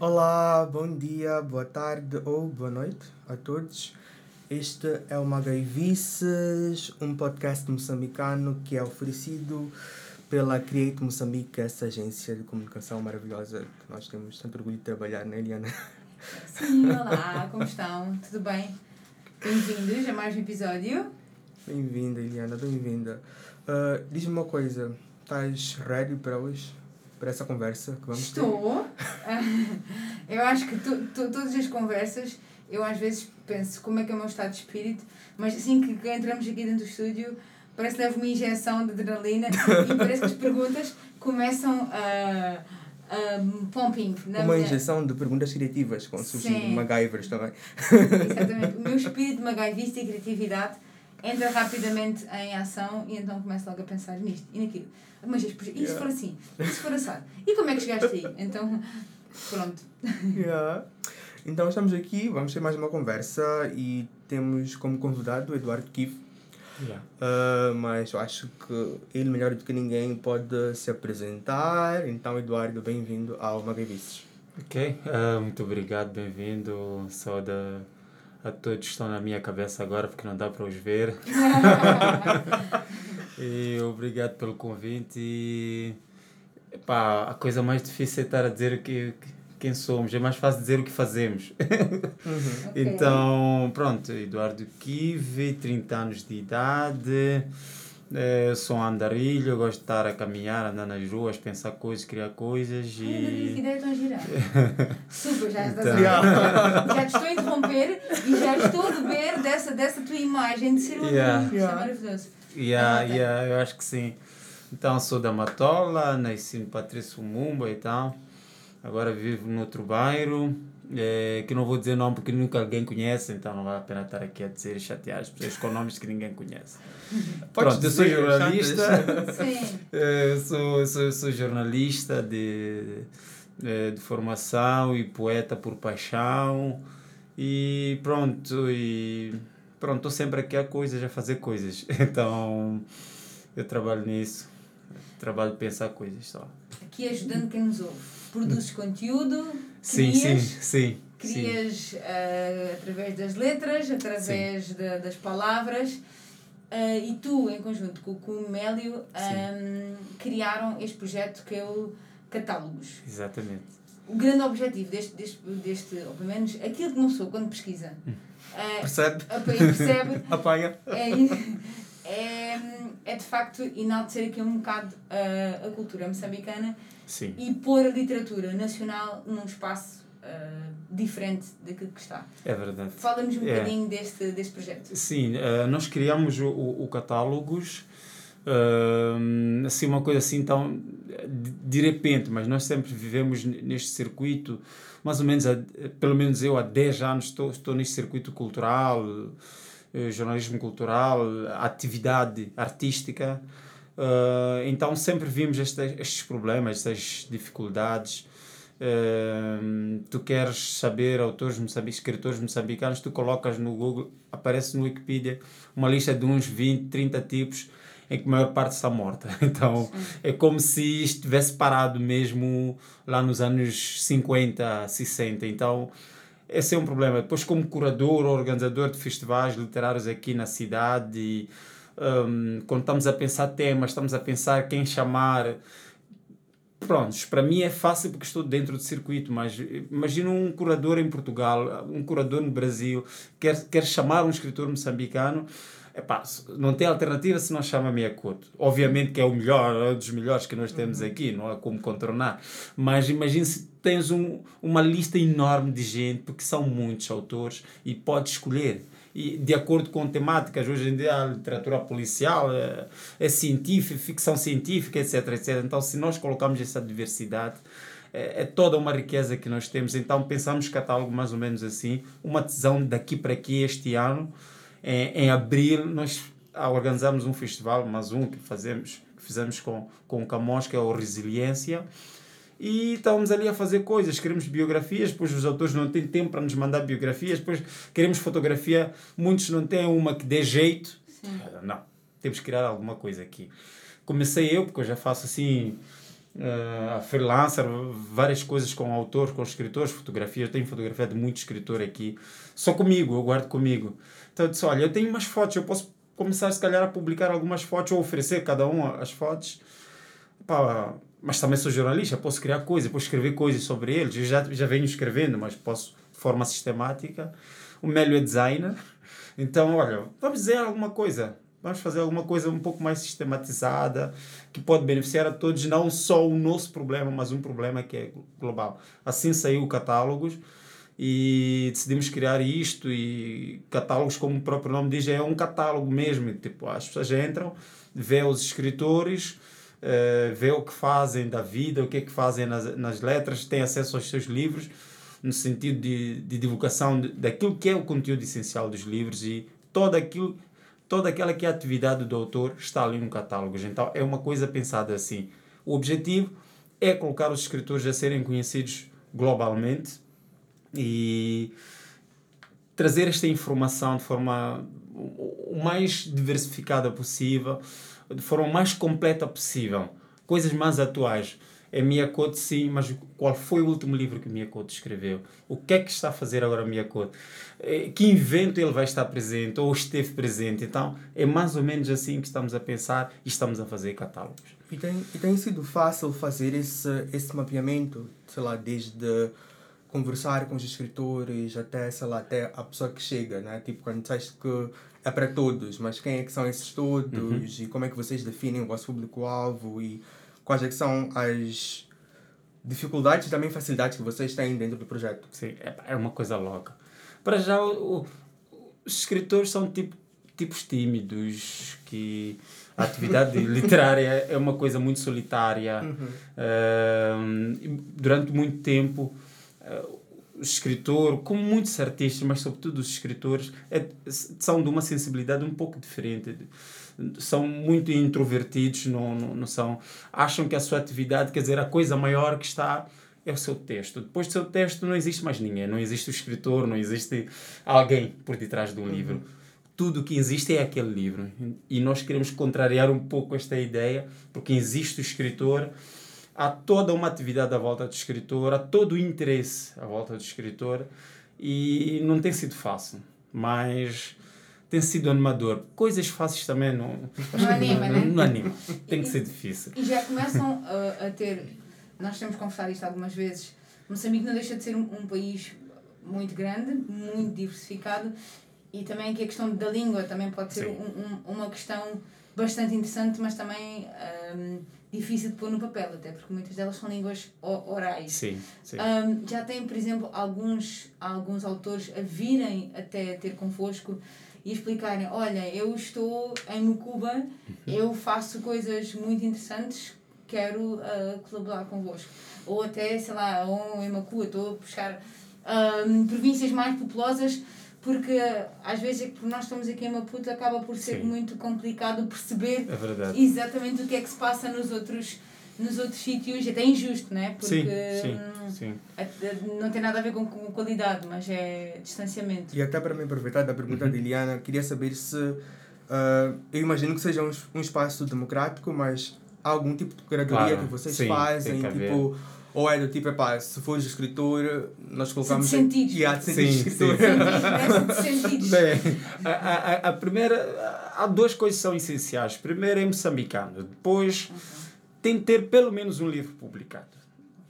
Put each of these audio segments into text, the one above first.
Olá, bom dia, boa tarde ou boa noite a todos. Este é o Magaivices, um podcast moçambicano que é oferecido pela Create Moçambique, essa agência de comunicação maravilhosa que nós temos tanto orgulho de trabalhar, né, Eliana? Sim, olá, como estão? Tudo bem? Bem-vindos a mais um episódio. Bem-vinda, Eliana, bem-vinda. Uh, Diz-me uma coisa, estás ready para hoje? Para essa conversa que vamos Estou. eu acho que tu, tu, todas as conversas, eu às vezes penso como é que é o meu estado de espírito, mas assim que entramos aqui dentro do estúdio, parece que levo uma injeção de adrenalina e parece que as perguntas começam a. Um, pumping. Uma minha... injeção de perguntas criativas, com surgir MacGyvers também. Exatamente. O meu espírito de MacGyvista e criatividade entra rapidamente em ação e então começo logo a pensar nisto e naquilo. Mas e se yeah. for assim? E se for assado? E como é que chegaste aí? Então, pronto. Yeah. Então estamos aqui, vamos ter mais uma conversa e temos como convidado o Eduardo Kiff. Yeah. Uh, mas eu acho que ele, melhor do que ninguém, pode se apresentar. Então, Eduardo, bem-vindo ao Magavices. Ok, uh, muito obrigado, bem-vindo. Saúde a todos que estão na minha cabeça agora, porque não dá para os ver. e obrigado pelo convite. E, epá, a coisa mais difícil é estar a dizer que, quem somos, é mais fácil dizer o que fazemos. Uhum. okay. Então, pronto, Eduardo Kive, 30 anos de idade. É, sou um andarilho, gosto de estar a caminhar, andar nas ruas, pensar coisas, criar coisas e... Ai, que ideia tão gira! Super, já estás então... Já te estou a interromper e já estou a beber dessa, dessa tua imagem de ser um yeah. Isso é maravilhoso. Yeah, yeah, eu acho que sim. Então, sou da Matola, nasci no Patrício Mumba e tal. Agora vivo no outro bairro é, que não vou dizer nome porque nunca alguém conhece, então não vale a pena estar aqui a dizer e chatear as pessoas com nomes que ninguém conhece. Pronto, eu sou jornalista, é, sou, sou, sou jornalista de, de, de formação e poeta por paixão. E pronto, e pronto, estou sempre aqui a coisas, a fazer coisas, então eu trabalho nisso, trabalho de pensar coisas só. Aqui ajudando quem nos ouve produzes conteúdo, sim, crias, sim, sim, crias sim. Uh, através das letras, através de, das palavras. Uh, e tu, em conjunto com, com o Mélio, um, ehm, criaram este projeto que é o Catálogos. Exatamente. O grande objetivo deste, deste, deste ou pelo menos aquilo que não sou quando pesquisa, uh, percebe, percebe apanha, é, é, é de facto enaltecer aqui um bocado a, a cultura moçambicana Sim. e pôr a literatura nacional num espaço uh, diferente daquilo que está. É verdade. Fala-nos um é. bocadinho deste, deste projeto. Sim, uh, nós criamos o, o, catálogos. Uh, assim uma coisa assim tão de, de repente mas nós sempre vivemos neste circuito mais ou menos pelo menos eu há 10 anos estou, estou neste circuito cultural jornalismo cultural atividade artística Uh, então sempre vimos estes, estes problemas, estas dificuldades. Uh, tu queres saber autores moçambicanos, escritores moçambicanos, tu colocas no Google, aparece no Wikipedia uma lista de uns 20, 30 tipos em que a maior parte está morta. Então Sim. é como se estivesse parado mesmo lá nos anos 50, 60. Então esse é um problema. Depois, como curador, organizador de festivais literários aqui na cidade, um, quando estamos a pensar temas, estamos a pensar quem chamar. Prontos, para mim é fácil porque estou dentro do circuito, mas imagina um curador em Portugal, um curador no Brasil, quer, quer chamar um escritor moçambicano, epá, não tem alternativa se não chama Meia Couto. Obviamente que é o melhor, é um dos melhores que nós temos uhum. aqui, não há como contornar. Mas imagina se tens um, uma lista enorme de gente, porque são muitos autores, e podes escolher e de acordo com temáticas. Hoje em dia a literatura policial é, é científica, ficção científica, etc, etc. Então, se nós colocamos essa diversidade, é, é, toda uma riqueza que nós temos. Então, pensamos catálogo mais ou menos assim. Uma tesão daqui para aqui este ano. Em, em abril, nós organizamos um festival, mais um que fazemos que fizemos com, com o Camões, que é o Resiliência e estávamos ali a fazer coisas. Queremos biografias, depois os autores não têm tempo para nos mandar biografias, depois queremos fotografia, muitos não têm uma que dê jeito. Sim. Não, temos que criar alguma coisa aqui. Comecei eu, porque eu já faço assim uh, freelancer, várias coisas com autores, com escritores, fotografias. Eu tenho fotografia de muito escritor aqui, só comigo, eu guardo comigo. Então eu disse: olha, eu tenho umas fotos, eu posso começar se calhar a publicar algumas fotos ou oferecer cada um as fotos. Pá, mas também sou jornalista, posso criar coisas, posso escrever coisas sobre eles. Eu já, já venho escrevendo, mas posso de forma sistemática. O Mélio é designer. Então, olha, vamos dizer alguma coisa. Vamos fazer alguma coisa um pouco mais sistematizada, que pode beneficiar a todos, não só o nosso problema, mas um problema que é global. Assim saiu o catálogos e decidimos criar isto e catálogos, como o próprio nome diz, é um catálogo mesmo. Tipo, as pessoas entram, vê os escritores, uh, vê o que fazem da vida, o que é que fazem nas, nas letras, têm acesso aos seus livros, no sentido de, de divulgação de, daquilo que é o conteúdo essencial dos livros e todo aquilo toda aquela que é a atividade do autor está ali no catálogo. Então é uma coisa pensada assim. O objetivo é colocar os escritores a serem conhecidos globalmente e trazer esta informação de forma o mais diversificada possível, de forma mais completa possível, coisas mais atuais é Miyakoto sim, mas qual foi o último livro que Miyakoto escreveu? O que é que está a fazer agora Miyakoto? É, que evento ele vai estar presente ou esteve presente? Então, é mais ou menos assim que estamos a pensar e estamos a fazer catálogos. E tem, e tem sido fácil fazer esse, esse mapeamento, sei lá, desde conversar com os escritores até, sei lá, até a pessoa que chega, né? Tipo, quando disseste que é para todos, mas quem é que são esses todos uhum. e como é que vocês definem o vosso público-alvo e quais é são as dificuldades e também facilidades que vocês têm dentro do projeto. Sim, é, é uma coisa louca. Para já, o, o, os escritores são tipo, tipos tímidos, que a atividade literária é uma coisa muito solitária. Uhum. Uh, durante muito tempo, o escritor, como muitos artistas, mas sobretudo os escritores, é, são de uma sensibilidade um pouco diferente são muito introvertidos, não, não, não são, acham que a sua atividade, quer dizer, a coisa maior que está é o seu texto. Depois do seu texto não existe mais ninguém, não existe o escritor, não existe alguém por detrás do uhum. livro. Tudo o que existe é aquele livro. E nós queremos contrariar um pouco esta ideia, porque existe o escritor, há toda uma atividade à volta do escritor, há todo o interesse à volta do escritor, e não tem sido fácil. Mas tem sido animador. Coisas fáceis também não, não anima, não, né? não anima. Tem que ser difícil. E já começam a, a, ter. Nós temos conversado isto algumas vezes. Moçambique não deixa de ser um, um, país muito grande, muito diversificado e também que a questão da língua também pode ser um, um, uma questão bastante interessante, mas também um, difícil de pôr no papel, até porque muitas delas são línguas orais. Sim, sim. Um, já tem, por exemplo, alguns, alguns autores a virem até ter convosco e explicarem: olha, eu estou em Mucuba, uhum. eu faço coisas muito interessantes, quero uh, colaborar convosco. Ou até, sei lá, ou em Macua, estou a buscar um, províncias mais populosas, porque às vezes é que por nós estamos aqui em Maputo acaba por ser Sim. muito complicado perceber é exatamente o que é que se passa nos outros nos outros sítios é até injusto, não é? Porque sim, sim, sim. não tem nada a ver com, com qualidade, mas é distanciamento. E até para me aproveitar da pergunta uhum. de Eliana, queria saber se. Uh, eu imagino que seja um, um espaço democrático, mas há algum tipo de curadoria claro, que vocês sim, fazem? Tipo, ou é do tipo, epá, se fores escritor, nós colocamos. Sim, de sentidos. E há de sentidos. Sim, sim. de sentidos. Bem, a, a, a primeira. Há duas coisas que são essenciais. Primeiro é moçambicano, depois. Uhum tem que ter pelo menos um livro publicado.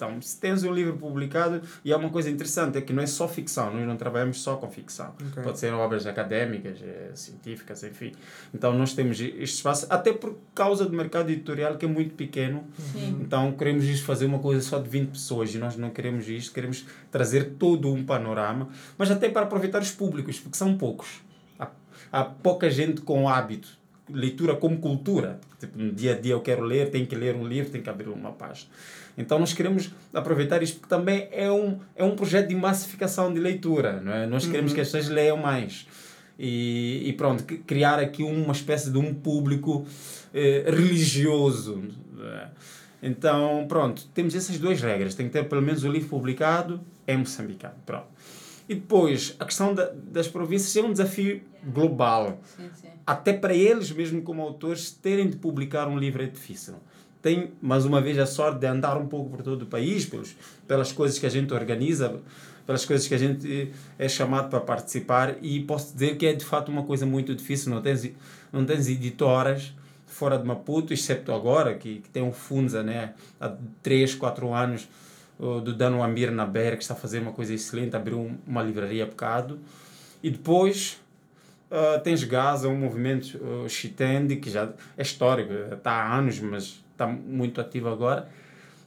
Então, se tens um livro publicado, e é uma coisa interessante, é que não é só ficção, nós não trabalhamos só com ficção. Okay. Pode ser obras académicas, eh, científicas, enfim. Então, nós temos este espaço, até por causa do mercado editorial, que é muito pequeno. Sim. Então, queremos isto fazer uma coisa só de 20 pessoas, e nós não queremos isto, queremos trazer todo um panorama, mas até para aproveitar os públicos, porque são poucos. Há, há pouca gente com hábito leitura como cultura. Tipo, no dia a dia eu quero ler, tenho que ler um livro, tenho que abrir uma página. Então nós queremos aproveitar isto porque também é um, é um projeto de massificação de leitura. Não é? Nós queremos uhum. que as pessoas leiam mais. E, e pronto, criar aqui uma espécie de um público eh, religioso. É? Então, pronto, temos essas duas regras. Tem que ter pelo menos o livro publicado em moçambicano. Pronto. E depois, a questão da, das províncias é um desafio global. Sim, sim. Até para eles, mesmo como autores, terem de publicar um livro é difícil. tenho, mais uma vez, a sorte de andar um pouco por todo o país, pelos, pelas coisas que a gente organiza, pelas coisas que a gente é chamado para participar, e posso dizer que é de fato uma coisa muito difícil. Não tens, não tens editoras fora de Maputo, exceto agora, que, que tem o Funza, né? há 3, 4 anos, do Dano Amir Naber, que está a fazer uma coisa excelente, abriu uma livraria a bocado. E depois uh, tens Gaza, um movimento uh, Chitendi, que já é histórico, está há anos, mas está muito ativo agora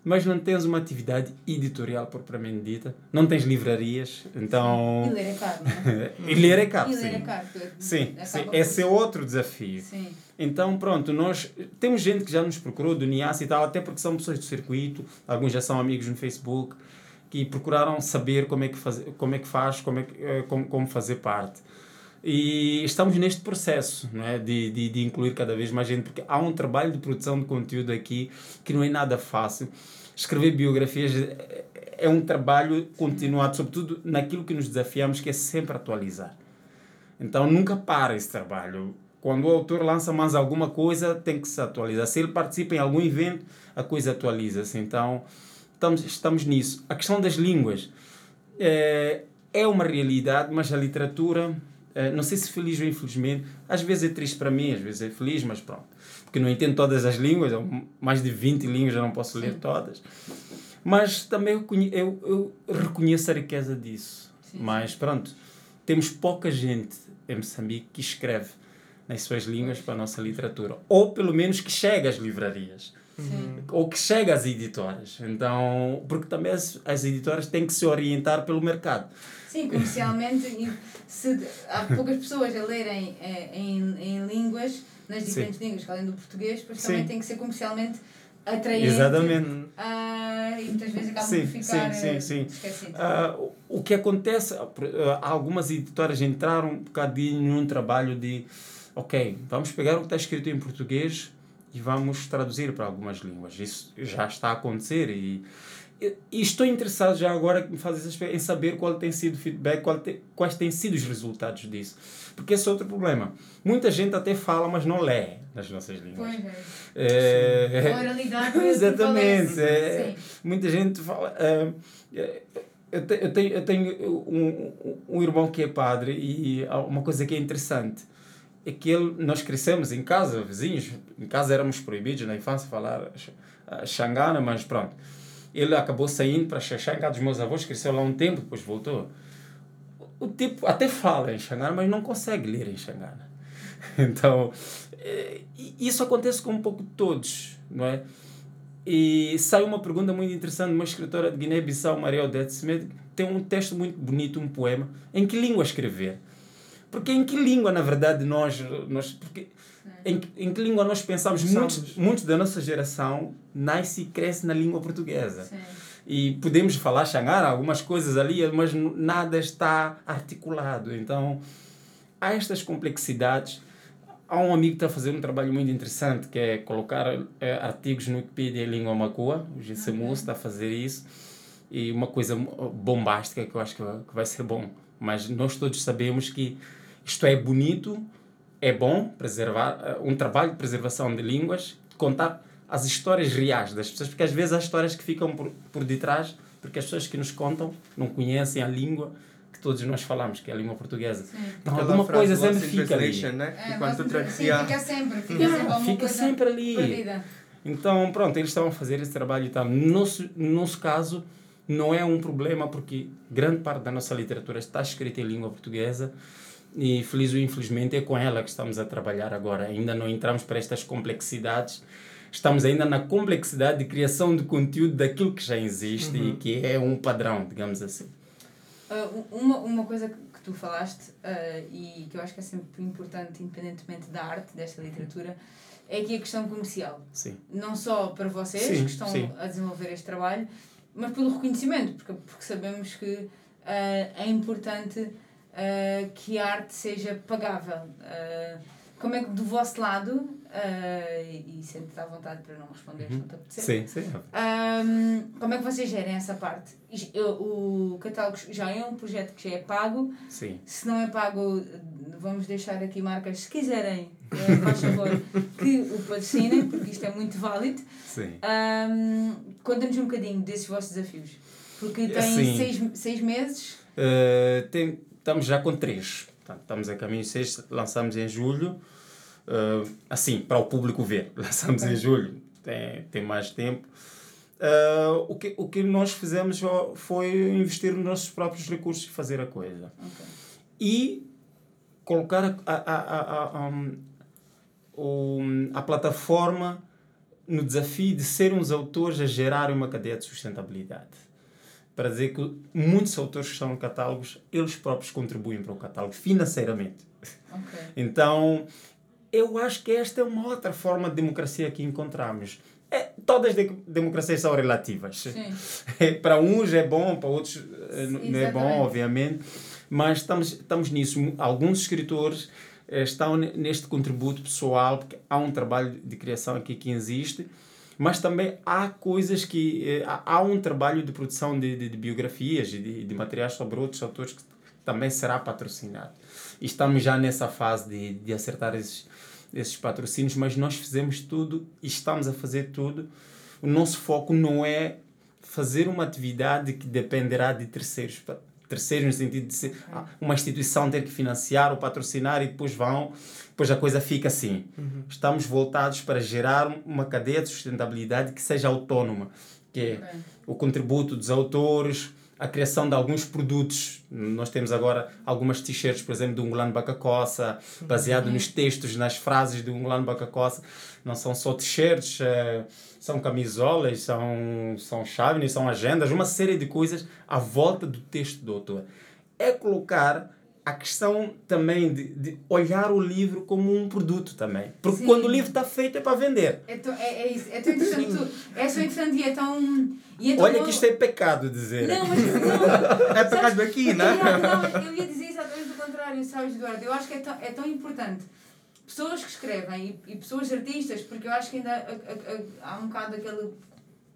mas não tens uma atividade editorial propriamente dita, não tens livrarias, então... E ler é caro, não é? e ler é caro, e sim. ler é caro. Sim, sim. esse é outro desafio. Sim. Então, pronto, nós temos gente que já nos procurou do NIAS e tal, até porque são pessoas do circuito, alguns já são amigos no Facebook, que procuraram saber como é que, faz, como é que faz, como, é que, eh, como, como fazer parte. E estamos neste processo não é? de, de, de incluir cada vez mais gente, porque há um trabalho de produção de conteúdo aqui que não é nada fácil. Escrever biografias é um trabalho continuado, sobretudo naquilo que nos desafiamos, que é sempre atualizar. Então nunca para esse trabalho. Quando o autor lança mais alguma coisa, tem que se atualizar. Se ele participa em algum evento, a coisa atualiza-se. Então estamos, estamos nisso. A questão das línguas é, é uma realidade, mas a literatura eh, não sei se feliz ou infelizmente, às vezes é triste para mim, às vezes é feliz, mas pronto. Porque não entendo todas as línguas, mais de 20 línguas eu não posso ler todas. Mas também eu, eu, eu reconheço a riqueza disso. Sim. Mas pronto, temos pouca gente em Moçambique que escreve nas suas línguas para a nossa literatura. Ou pelo menos que chega às livrarias. Sim. Ou que chega às editoras. Então, porque também as, as editoras têm que se orientar pelo mercado. Sim, comercialmente, se há poucas pessoas a lerem é, em, em línguas, nas diferentes Sim. línguas, além do português, depois também tem que ser comercialmente atraente. Exatamente. Uh, e muitas vezes acaba sim, por ficar sim, sim, sim. Uh, o que acontece, uh, algumas editoras entraram um bocadinho num trabalho de, ok, vamos pegar o que está escrito em português e vamos traduzir para algumas línguas. Isso já está a acontecer e e estou interessado já agora me em saber qual tem sido o feedback, te, quais têm sido os resultados disso. Porque esse é outro problema. Muita gente até fala, mas não lê nas nossas línguas. Pois é. é... A oralidade é Exatamente. É, muita gente fala. Uh, eu, te, eu tenho, eu tenho um, um irmão que é padre e uma coisa que é interessante é que ele, nós crescemos em casa, vizinhos, em casa éramos proibidos na infância falar xangana, mas pronto ele acabou saindo para Xaxá, em casa dos meus avós, cresceu lá um tempo, depois voltou. O tipo até fala em Xangana, mas não consegue ler em Xangana. Então, é, isso acontece com um pouco todos, não é? E saiu uma pergunta muito interessante de uma escritora de Guiné-Bissau, Maria Odete Smith, tem um texto muito bonito, um poema. Em que língua escrever? Porque em que língua, na verdade, nós... nós porque em, em que língua nós pensamos? Muitos, muitos da nossa geração nasce e cresce na língua portuguesa. Sim. E podemos falar xangara, algumas coisas ali, mas nada está articulado. Então, há estas complexidades. Há um amigo que está a fazer um trabalho muito interessante, que é colocar é, artigos no Wikipedia em língua macua. O GCMU okay. está a fazer isso. E uma coisa bombástica que eu acho que vai, que vai ser bom. Mas nós todos sabemos que isto é bonito, é bom preservar eh, um trabalho de preservação de línguas, contar as histórias reais das pessoas, porque às vezes há histórias que ficam por, por detrás, porque as pessoas que nos contam não conhecem a língua que todos nós falamos, que é a língua portuguesa. Sim. Então alguma coisa sempre fica ali. Né? É, Enquanto sim, fica sempre, fica sempre, fica sempre ali. Perdida. Então, pronto, eles estão a fazer esse trabalho e tal. No nosso, no nosso caso, não é um problema, porque grande parte da nossa literatura está escrita em língua portuguesa e feliz ou infelizmente é com ela que estamos a trabalhar agora. Ainda não entramos para estas complexidades. Estamos ainda na complexidade de criação de conteúdo daquilo que já existe uhum. e que é um padrão, digamos assim. Uh, uma, uma coisa que tu falaste uh, e que eu acho que é sempre importante, independentemente da arte, desta literatura, é aqui a questão comercial. Sim. Não só para vocês sim, que estão sim. a desenvolver este trabalho, mas pelo reconhecimento, porque, porque sabemos que uh, é importante uh, que a arte seja pagável. Uh, como é que do vosso lado, uh, e, e sempre à vontade para não responder, uhum. não Sim, sim. Um, como é que vocês gerem essa parte? O catálogo já é um projeto que já é pago. Sim. Se não é pago, vamos deixar aqui marcas, se quiserem, uh, faz favor, que o patrocinem, porque isto é muito válido. Sim. Um, Conta-nos um bocadinho desses vossos desafios. Porque tem Sim. seis, seis meses. Uh, tem, estamos já com três. Portanto, estamos a caminho de seis, lançamos em julho. Uh, assim, para o público ver. Lançamos em julho, tem, tem mais tempo. Uh, o, que, o que nós fizemos foi investir nos nossos próprios recursos e fazer a coisa. Ok. E colocar a, a, a, a, um, a plataforma no desafio de ser uns autores a gerar uma cadeia de sustentabilidade. Para dizer que muitos autores que estão no catálogos, eles próprios contribuem para o catálogo financeiramente. Ok. Então, eu acho que esta é uma outra forma de democracia que encontramos. É, todas as de- democracias são relativas. Sim. para uns é bom, para outros eh, n- não é bom, obviamente. Mas estamos, estamos nisso. Alguns escritores eh, estão ne- neste contributo pessoal, porque há um trabalho de criação aqui que existe, mas também há coisas que. eh, há- um trabalho de produção de, de, de biografias e de, de materiais sobre outros autores que também será patrocinado. E estamos já nessa fase de, de acertar esses, esses patrocínios, mas nós fizemos tudo e estamos a fazer tudo. O nosso foco não é fazer uma atividade que dependerá de terceiros. Terceiros no sentido de ser ah, uma instituição ter que financiar ou patrocinar e depois vão, depois a coisa fica assim. Estamos voltados para gerar uma cadeia de sustentabilidade que seja autónoma, que é Ok. o contributo dos autores, a criação de alguns produtos. Nós temos agora algumas t-shirts, por exemplo, do Ngulano Bacacossa, baseado nos textos, nas frases do Ngulano Bacacossa. Não são só t-shirts, eh, são camisolas, são, são chaves, são agendas, uma série de coisas à volta do texto do autor. É colocar a questão também de, de olhar o livro como um produto também. Porque Sim. quando o livro está feito é para vender. É, é, é isso. É tão interessante. tu- é tão interessante e é tão. E é tão Olha bom- que isto é pecado dizer. Não, mas não. É causa daqui, né? Eu, não, eu ia dizer exatamente o contrário, sabes, Eduardo? Eu acho que é tão, é tão importante pessoas que escrevem e, e pessoas artistas, porque eu acho que ainda há, há- há um bocado aquele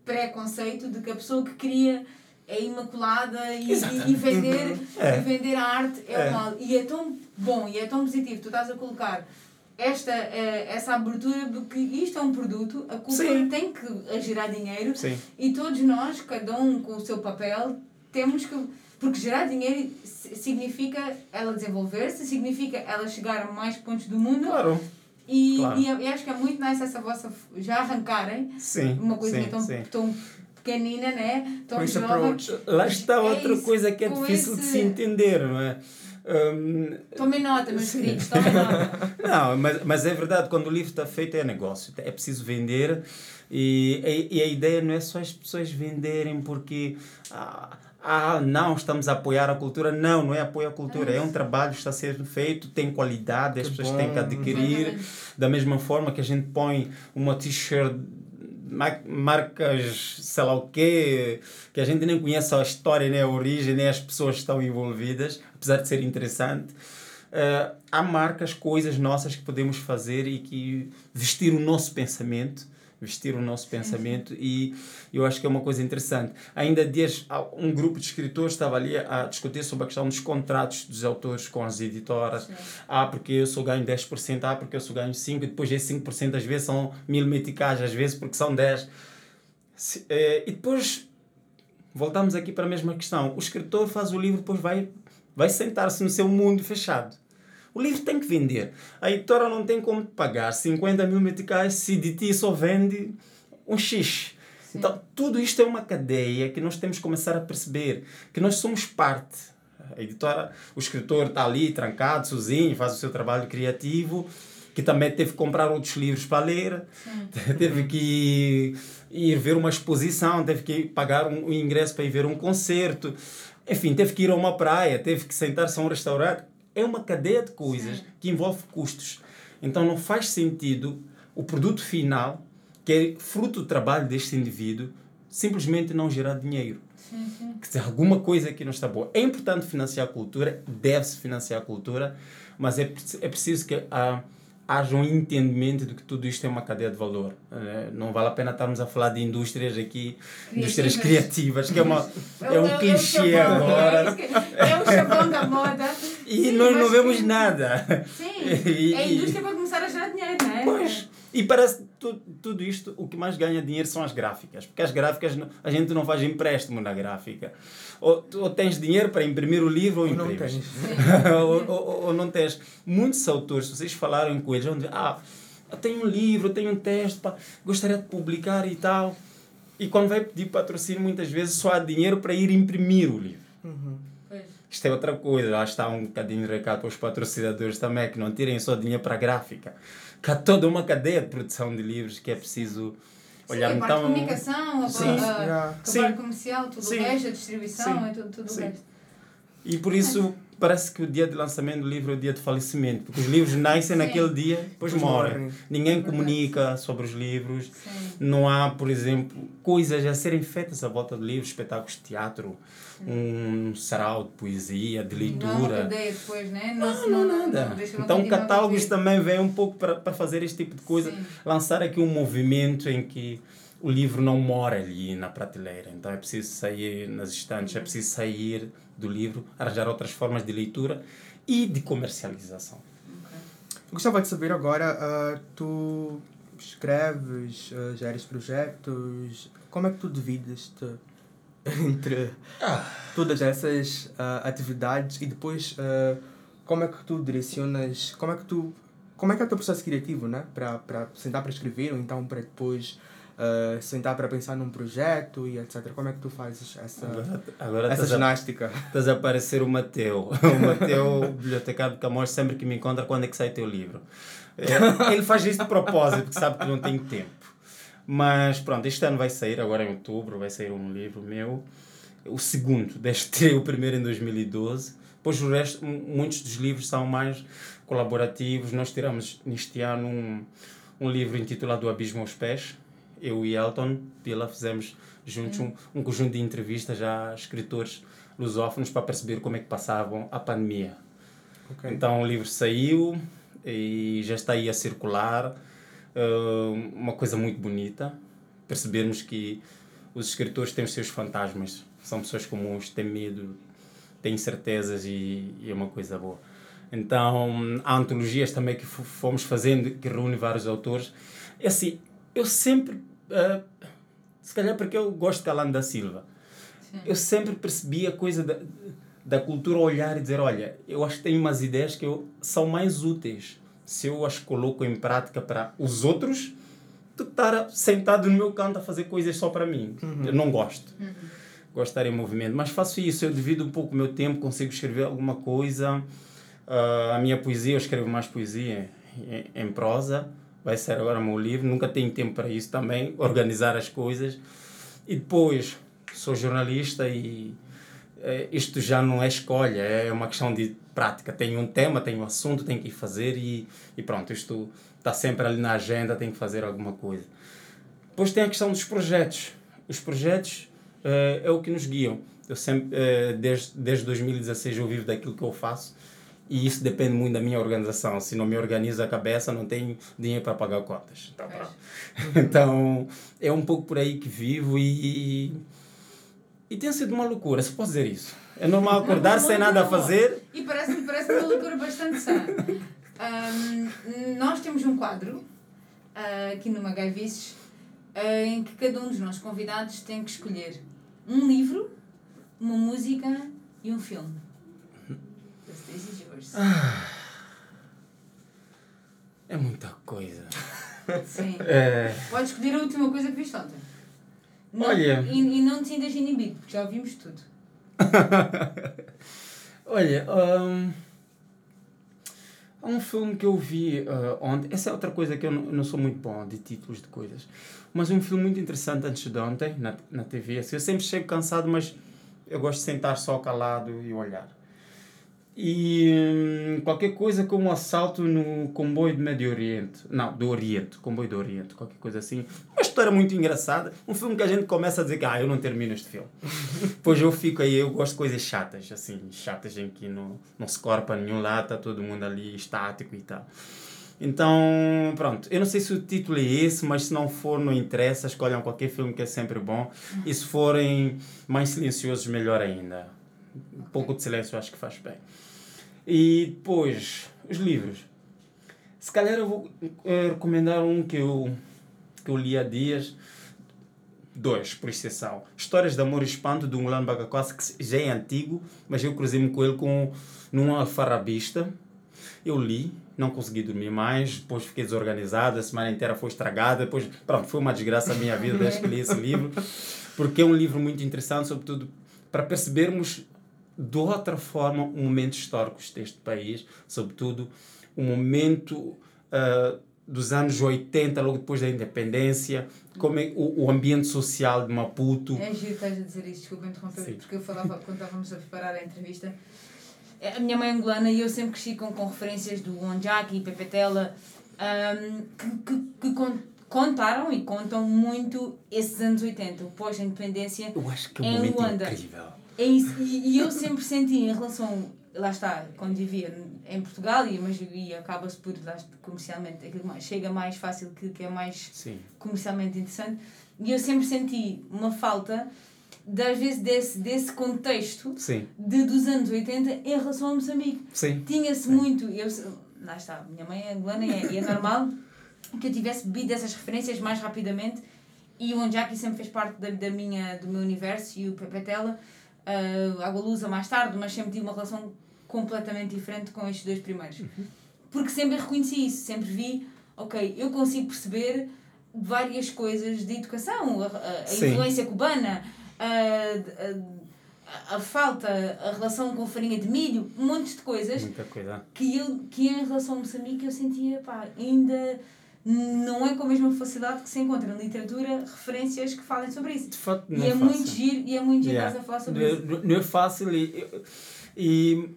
preconceito de que a pessoa que cria é imaculada e, e, e vender, É. e vender a arte é, É. o mal. E é tão bom e é tão positivo. Tu estás a colocar esta, eh, essa abertura de que isto é um produto, a cultura Sim. tem que gerar dinheiro Sim. e todos nós, cada um com o seu papel, temos que. Porque gerar dinheiro si- significa ela desenvolver-se, significa ela chegar a mais pontos do mundo. Claro. E, claro. e eu acho que é muito nice essa vossa. já arrancarem Sim. uma coisinha sim, tão, tão pequenina, né? Tão jovem. approach. Lá está É outra isso, coisa que é com difícil de esse- se entender, não é? Hum, Tomem nota, meus Sim. queridos, tomem nota. não, mas, mas é verdade, quando o livro está feito é negócio, é preciso vender e, e, e a ideia não é só as pessoas venderem porque ah, ah, não, estamos a apoiar a cultura. Não, não é apoio à cultura, é um trabalho que está sendo feito, tem qualidade, as Que pessoas bom. têm que adquirir. Exatamente. Da mesma forma que a gente põe uma t-shirt marcas, sei lá o quê, que a gente nem conhece a história, nem a origem, nem as pessoas que estão envolvidas, apesar de ser interessante. Eh, há marcas, coisas nossas que podemos fazer e que vestir o nosso pensamento, vestir o nosso pensamento e eu acho que é uma coisa interessante. Ainda dias um grupo de escritores estava ali a discutir sobre a questão dos contratos dos autores com as editoras. Sim. Ah, porque eu só ganho 10%, ah, porque eu só ganho 5%, e depois esses 5% às vezes são mil meticais, às vezes porque são 10%. Se- eh, e depois voltamos aqui para a mesma questão. O escritor faz o livro, depois vai, vai sentar-se no seu mundo fechado. O livro tem que vender. A editora não tem como pagar 50 mil meticais se de ti só vende um X. Então, tudo isto é uma cadeia que nós temos que começar a perceber que nós somos parte. A editora, o escritor está ali trancado, sozinho, faz o seu trabalho criativo, que também teve que comprar outros livros para ler, teve que ir ver uma exposição, teve que pagar um, um ingresso para ir ver um concerto, enfim, teve que ir a uma praia, teve que sentar-se a um restaurante. É uma cadeia de coisas que envolve custos. Então não faz sentido o produto final, que é fruto do trabalho deste indivíduo, simplesmente não gerar dinheiro. Sim, sim. Quer dizer, alguma coisa aqui não está boa. É importante financiar a cultura, deve-se financiar a cultura, mas é, é preciso que ah, haja um entendimento de que tudo isto é uma cadeia de valor. né? Não vale a pena estarmos a falar de indústrias aqui, indústrias criativas, que é, uma, é um clichê chavão, agora. É, que- é o chavão da moda. E Sim, nós não vemos que- nada. Sim, E- é a e- indústria para começar a gerar dinheiro, não é? Pois. E parece que tu- tudo isto, o que mais ganha dinheiro são as gráficas. Porque as gráficas, não- a gente não faz empréstimo na gráfica. Ou, tu- ou tens dinheiro para imprimir o livro ou Ou não imprimes. tens. ou, ou- ou não tens. Muitos autores, se vocês falaram com eles, vão dizer, ah, eu tenho um livro, eu tenho um texto, pá, gostaria de publicar e tal. E quando vai pedir patrocínio, muitas vezes só há dinheiro para ir imprimir o livro. Uhum. Isto é outra coisa, lá está um bocadinho de recado para os patrocinadores também, que não tirem só dinheiro para a gráfica. Que há toda uma cadeia de produção de livros que é preciso olhar Sim, a parte de então. comunicação, a, Sim. a, Yeah. a Sim. parte comercial, tudo Sim. o resto, a distribuição, Sim. é tudo, tudo Sim. o resto. E por isso parece que o dia de lançamento do livro é o dia de falecimento, porque os livros nascem Sim. naquele dia, depois Depois morrem. morrem. Ninguém Verdade. comunica sobre os livros. Sim. Não há, por exemplo, coisas a serem feitas à volta do livro, espetáculos de teatro, um sarau de poesia, de Não leitura. cadeia depois, né? Não, não, nada. deixa- não Então, continua a catálogos também vêm um pouco para, para fazer este tipo de coisa. Sim. Lançar aqui um movimento em que o livro não mora ali na prateleira. Então, é preciso sair nas estantes, é preciso sair do livro, arranjar outras formas de leitura e de comercialização. Eu gostava de saber agora, ah, tu escreves, ah, geres projetos, como é que tu divides-te entre todas essas ah, atividades e depois ah, como é que tu direcionas, como é que tu, como é que é o teu processo criativo, né? Para para sentar para escrever ou então para depois ah, sentar para pensar num projeto e etc. Como é que tu fazes essa, Agora, agora essa a, ginástica? estás a aparecer o Mateu. O Mateu, bibliotecário de Camões, sempre que me encontra, quando é que sai teu livro? É, Ele faz isso de propósito, porque sabe que não tem tempo. Mas pronto, este ano vai sair, agora em outubro, vai sair um livro meu. O segundo, tirei o primeiro em 2012. Depois o resto, mu- muitos dos livros são mais colaborativos. Nós tiramos neste ano um, um livro intitulado O Abismo aos Pés. Eu e Elton Pila fizemos juntos um, um conjunto de entrevistas a escritores lusófonos para perceber como é que passavam a pandemia. Ok. Então o livro saiu e já está aí a circular. Uh, uma coisa muito bonita. Percebermos que os escritores têm os seus fantasmas. São pessoas comuns, têm medo, têm incertezas e, e é uma coisa boa. Então há antologias também que fomos fazendo que reúne vários autores. É assim, eu sempre, uh, se calhar porque eu gosto de Calando da Silva, Sim. eu sempre percebi a coisa da, da cultura olhar e dizer, olha, eu acho que tenho umas ideias que eu, são mais úteis se eu as coloco em prática para os outros do que estar sentado no meu canto a fazer coisas só para mim. Eu não gosto. Gosto de estar em movimento. Mas faço isso, eu divido um pouco o meu tempo, consigo escrever alguma coisa. Ah, a minha poesia, eu escrevo mais poesia em, em prosa. Vai ser agora o meu livro. Nunca tenho tempo para isso também, organizar as coisas. E depois, sou jornalista e isto já não é escolha, é uma questão de prática. Tenho um tema, tenho um assunto, tenho que ir fazer e, e pronto, isto está sempre ali na agenda, tenho que fazer alguma coisa. Depois tem a questão dos projetos. Os projetos eh, é o que nos guiam. Eu sempre, eh, desde, desde 2016 eu vivo daquilo que eu faço e isso depende muito da minha organização. Se não me organizo a cabeça, não tenho dinheiro para pagar. Então, Pois. pronto. então é um pouco por aí que vivo e, e tem sido uma loucura, se posso dizer isso. É normal acordar Não, sem não, nada a fazer. E parece-me parece uma loucura bastante sã. Ahm, nós temos um quadro ah, aqui no Magaivices ah, em que cada um dos nossos convidados tem que escolher um livro, uma música e um filme. The stage is yours. É muita coisa. Sim. É, Podes escolher a última coisa que viste ontem. Não- Olha. E, e não te sintas inibido, porque já ouvimos tudo. olha, hum, há um filme que eu vi ah, ontem. Essa é outra coisa que eu não, não sou muito bom de títulos de coisas. Mas um filme muito interessante antes de ontem, na, na TV. Assim, eu sempre chego cansado, mas eu gosto de sentar só calado e olhar. E hum, qualquer coisa como assalto no comboio do Médio Oriente. Não, do Oriente. Comboio do Oriente, qualquer coisa assim. Uma história muito engraçada. Um filme que a gente começa a dizer que ah, eu não termino este filme. Pois eu fico aí, eu gosto de coisas chatas, assim, chatas em que não, não se corpa nenhum lado, está todo mundo ali estático e tal. Então, pronto. Eu não sei se o título é esse, mas se não for, não interessa. Escolham qualquer filme que é sempre bom. E se forem mais silenciosos, melhor ainda. Um pouco de silêncio acho que faz bem. E depois, os livros. Se calhar eu vou eh, recomendar um que eu, que eu li há dias. Dois, por exceção. Histórias de Amor e Espanto, de Ngulan Bagaquas, que já é antigo, mas eu cruzei-me com ele com, num alfarrabista. Eu li, não consegui dormir mais, depois fiquei desorganizado, a semana inteira foi estragada, depois, pronto, foi uma desgraça a minha vida desde que li esse livro, porque é um livro muito interessante, sobretudo para percebermos de outra forma o momento histórico deste país, sobretudo o momento uh, dos anos 80, logo depois da independência, como é o, o ambiente social de Maputo. É giro estás a dizer isto, desculpa interromper, Sim. porque eu falava quando estávamos a preparar a entrevista. A minha mãe é angolana e eu sempre cresci com, com referências do Onjaki e Pepetela um, que, que, que contaram e contam muito esses anos 80, o pós-independência. Eu acho que é um momento Luanda. incrível. É isso, e, e eu sempre senti em relação lá está, quando vivia em Portugal e, mas, e acaba-se por, lá, comercialmente, aquilo mais, chega mais fácil, que, que é mais Sim. comercialmente interessante. E eu sempre senti uma falta, às vezes, desse, desse contexto Sim. De, dos anos 80 em relação a Moçambique. Tinha-se muito. Eu, lá está, minha mãe é angolana e é, e é normal que eu tivesse bebido essas referências mais rapidamente. E o Onjaki sempre fez parte da, da minha, do meu universo e o Pepetela, uh, Água Lusa mais tarde, mas sempre tive uma relação completamente diferente com estes dois primeiros. Uhum. Porque sempre reconheci isso, sempre vi, ok, eu consigo perceber várias coisas de educação, a, a, influência cubana, a, a, a, falta, a relação com farinha de milho, um monte de coisas Muita coisa. que eu que em relação a Moçambique eu sentia, pá, ainda não é com a mesma facilidade que se encontra na literatura referências que falem sobre isso. De facto, não e é, é muito giro, e é muito giro yeah. a falar sobre não, isso. Não é fácil e, e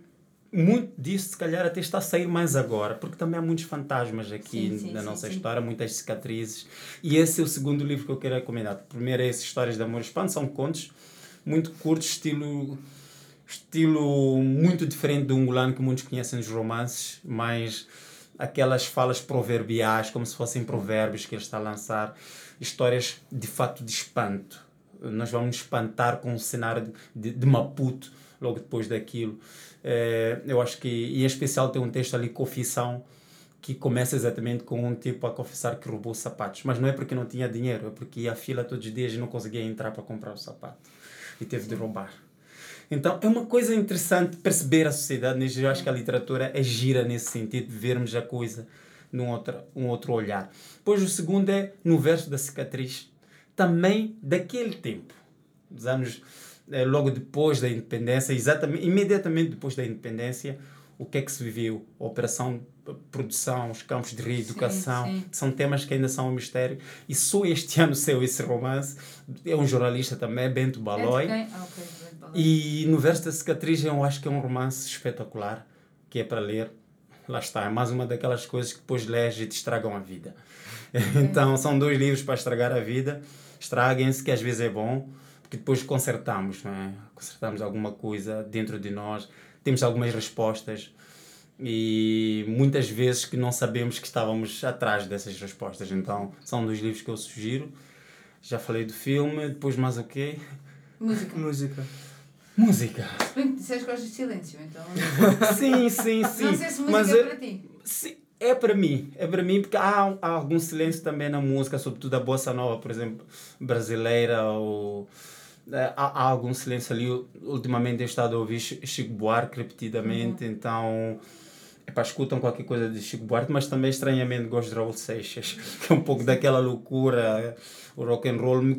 muito disso, se calhar, até está a sair mais agora, porque também há muitos fantasmas aqui sim, sim, na sim, nossa história, muitas cicatrizes. E esse é o segundo livro que eu quero recomendar. O primeiro é esse Histórias de Amor Espanto, são contos muito curtos, estilo, estilo muito diferente do Ungulano que muitos conhecem nos romances, mas aquelas falas proverbiais, como se fossem provérbios que ele está a lançar, histórias de fato de espanto. Nós vamos espantar com o cenário de, de, Maputo logo depois daquilo. É, eu acho que, e em especial, tem um texto ali, Confissão, que começa exatamente com um tipo a confessar que roubou sapatos. Mas não é porque não tinha dinheiro, é porque ia à fila todos os dias e não conseguia entrar para comprar o sapato. E teve de roubar. Então é uma coisa interessante perceber a sociedade. Eu acho que a literatura é gira nesse sentido, de vermos a coisa num outro, um outro olhar. Depois o segundo é no verso da cicatriz, também daquele tempo, dos anos é, logo depois da independência, exatamente, imediatamente depois da independência, o que é que se viveu? A operação produção, os campos de reeducação, sim, sim. são temas que ainda são um mistério. E só este ano saiu esse romance. É um jornalista também, Bento Baloi. Ah, okay. E no verso da cicatriz eu acho que é um romance espetacular, que é para ler. Lá está, é mais uma daquelas coisas que depois lês e te estragam a vida. então são dois livros para estragar a vida. Estraguem-se, que às vezes é bom que depois consertamos, não é? Consertamos alguma coisa dentro de nós, temos algumas respostas e muitas vezes que não sabemos que estávamos atrás dessas respostas. Então, são dois livros que eu sugiro. Já falei do filme, depois mais o quê? Música. Música. Música. Bem, disseste que gostas de silêncio, então. sim, sim, sim. Não sei se música Mas, é para ti. Sim, é para mim, é para mim porque há, há algum silêncio também na música, sobretudo a bossa nova, por exemplo, brasileira ou é, há, há, algum silêncio ali. Ultimamente tenho estado a ouvir Chico Buarque repetidamente, uhum. então epá, escutam qualquer coisa de Chico Buarque, mas também estranhamente gosto de Raul Seixas, que é um pouco daquela loucura, o rock and roll. Me,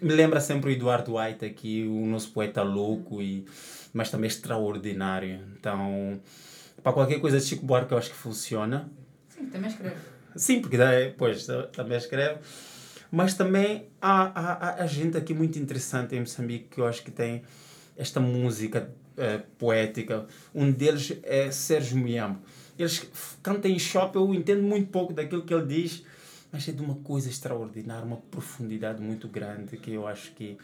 me lembra sempre o Eduardo White aqui, o nosso poeta louco, e, mas também extraordinário. Então, para qualquer coisa de Chico Buarque eu acho que funciona. Sim, também escreve. Sim, porque pois, também escreve. Mas também há, há, há gente aqui muito interessante em Moçambique que eu acho que tem esta música é, poética. Um deles é Sérgio Muyambo. Eles cantam em shop, eu entendo muito pouco daquilo que ele diz, mas é de uma coisa extraordinária, uma profundidade muito grande que eu acho que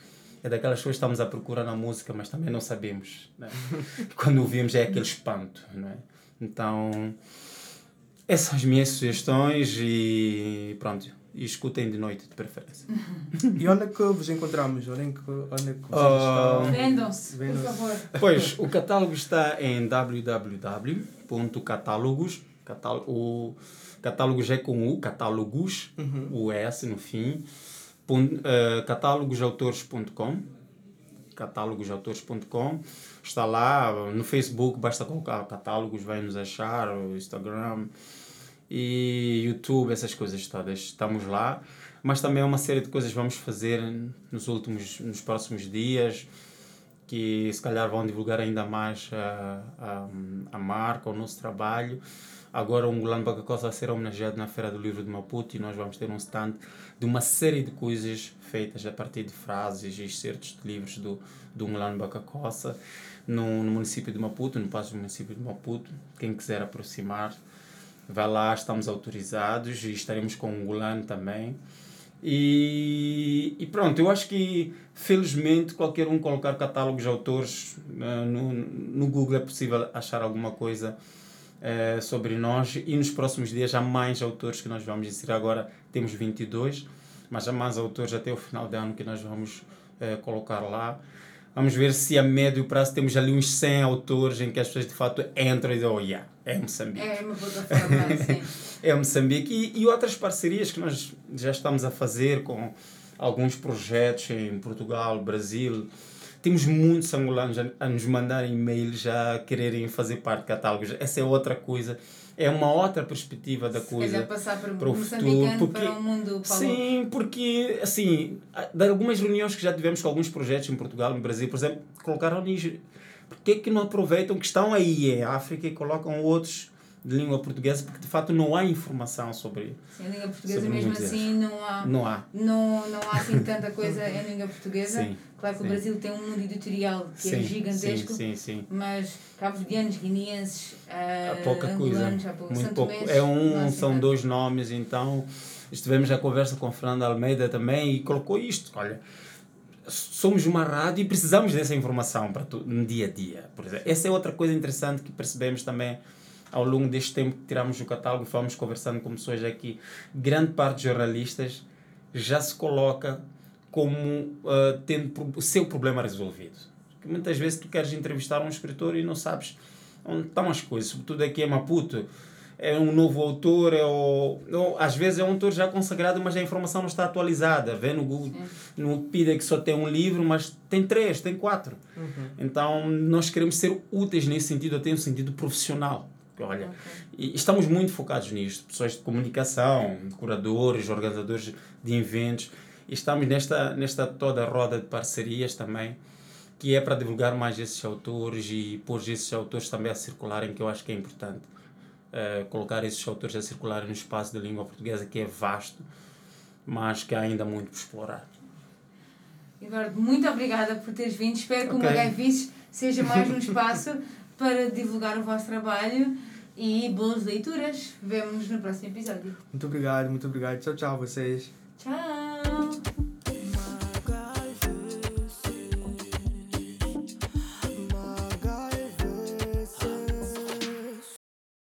é daquelas coisas que estamos à procura na música, mas também não sabemos. Né? Quando ouvimos é aquele espanto. Não é? Então essas são as minhas sugestões e pronto. E escutem de noite, de preferência. E onde é que vos encontramos? Onde é que, onde é que vocês estão? Vendam-se, por favor. Pois, o catálogo está em www.catálogos. Catál catálogos é com U, catálogos, o S no fim. Pon, eh, catálogosautores.com catálogosautores.com está lá no Facebook basta colocar catálogos vai nos achar o Instagram e YouTube essas coisas todas estamos lá mas também uma série de coisas vamos fazer nos últimos nos próximos dias que se calhar vão divulgar ainda mais a, a, a marca, o nosso trabalho. Agora o Ngulano Bagacosa vai ser homenageado na Feira do Livro de Maputo e nós vamos ter um stand de uma série de coisas feitas a partir de frases e excertos de livros do, do Ngulano Bagacosa no, no município de Maputo, no passo do município de Maputo. Quem quiser aproximar, vai lá, estamos autorizados e estaremos com o Ngulano também. E, e pronto, eu acho que felizmente qualquer um colocar catálogos de autores eh, no, no Google é possível achar alguma coisa eh, sobre nós e nos próximos dias há mais autores que nós vamos inserir. Agora temos 22, mas há mais autores até o final do ano que nós vamos eh, colocar lá. Vamos ver se a médio prazo temos ali uns 100 autores em que as pessoas de fato entram e dizem, oh yeah, é Moçambique É uma plataforma, sim. é Moçambique e, e outras parcerias que nós já estamos a fazer com alguns projetos em Portugal, Brasil. Temos muitos angolanos a, a nos mandar e-mails a quererem fazer parte de catálogos. Essa é outra coisa, é uma outra perspectiva da Se coisa. calhar passar para, para o futuro, porque- para um mundo Paulo. Sim, porque, assim, de algumas reuniões que já tivemos com alguns projetos em Portugal, no Brasil, por exemplo, colocaram nisso. Por que que não aproveitam que estão aí em África e colocam outros de língua portuguesa? Porque, de fato, não há informação sobre... Sim, a língua portuguesa mesmo assim não há, Não há. não, não há assim tanta coisa em língua portuguesa. Sim, claro que sim. o Brasil tem um mundo editorial que é Sim, gigantesco, Sim, sim, sim. mas cabo-verdianos, guineenses, Há uh, pouca coisa. há pouco. Muito Santo pouco. Mês, É um, assim são dois nomes, então estivemos a conversa com Fernando Almeida também e colocou isto. Olha, somos uma rádio e precisamos dessa informação para tu, no dia a dia. Por exemplo. Essa é outra coisa interessante que percebemos também ao longo deste tempo que tiramos o catálogo, fomos conversando com pessoas aqui. Grande parte dos jornalistas já se coloca como ah, tendo o seu problema resolvido. Porque muitas vezes tu queres entrevistar um escritor e não sabes onde estão as coisas, sobretudo aqui em Maputo. É um novo autor, é o, ou, às vezes é um autor já consagrado, mas a informação não está atualizada. Vê no Google, no Wikipedia que só tem um livro, mas tem três, tem quatro. Então nós queremos ser úteis nesse sentido, até no sentido profissional. Olha, e estamos muito focados nisto, pessoas de comunicação, curadores, organizadores de eventos, estamos nesta, nesta toda roda de parcerias também, que é para divulgar mais esses autores e pôr esses autores também a circularem, que eu acho que é importante. Eh, colocar esses autores a circularem no espaço da língua portuguesa, que é vasto, mas que há ainda muito por explorar. Eduardo, muito obrigada por teres vindo. Espero que Ok. o Magaivices seja mais um espaço para divulgar o vosso trabalho e boas leituras. Vemo-nos no próximo episódio. Muito obrigado, muito obrigado. Tchau, tchau, vocês. Tchau!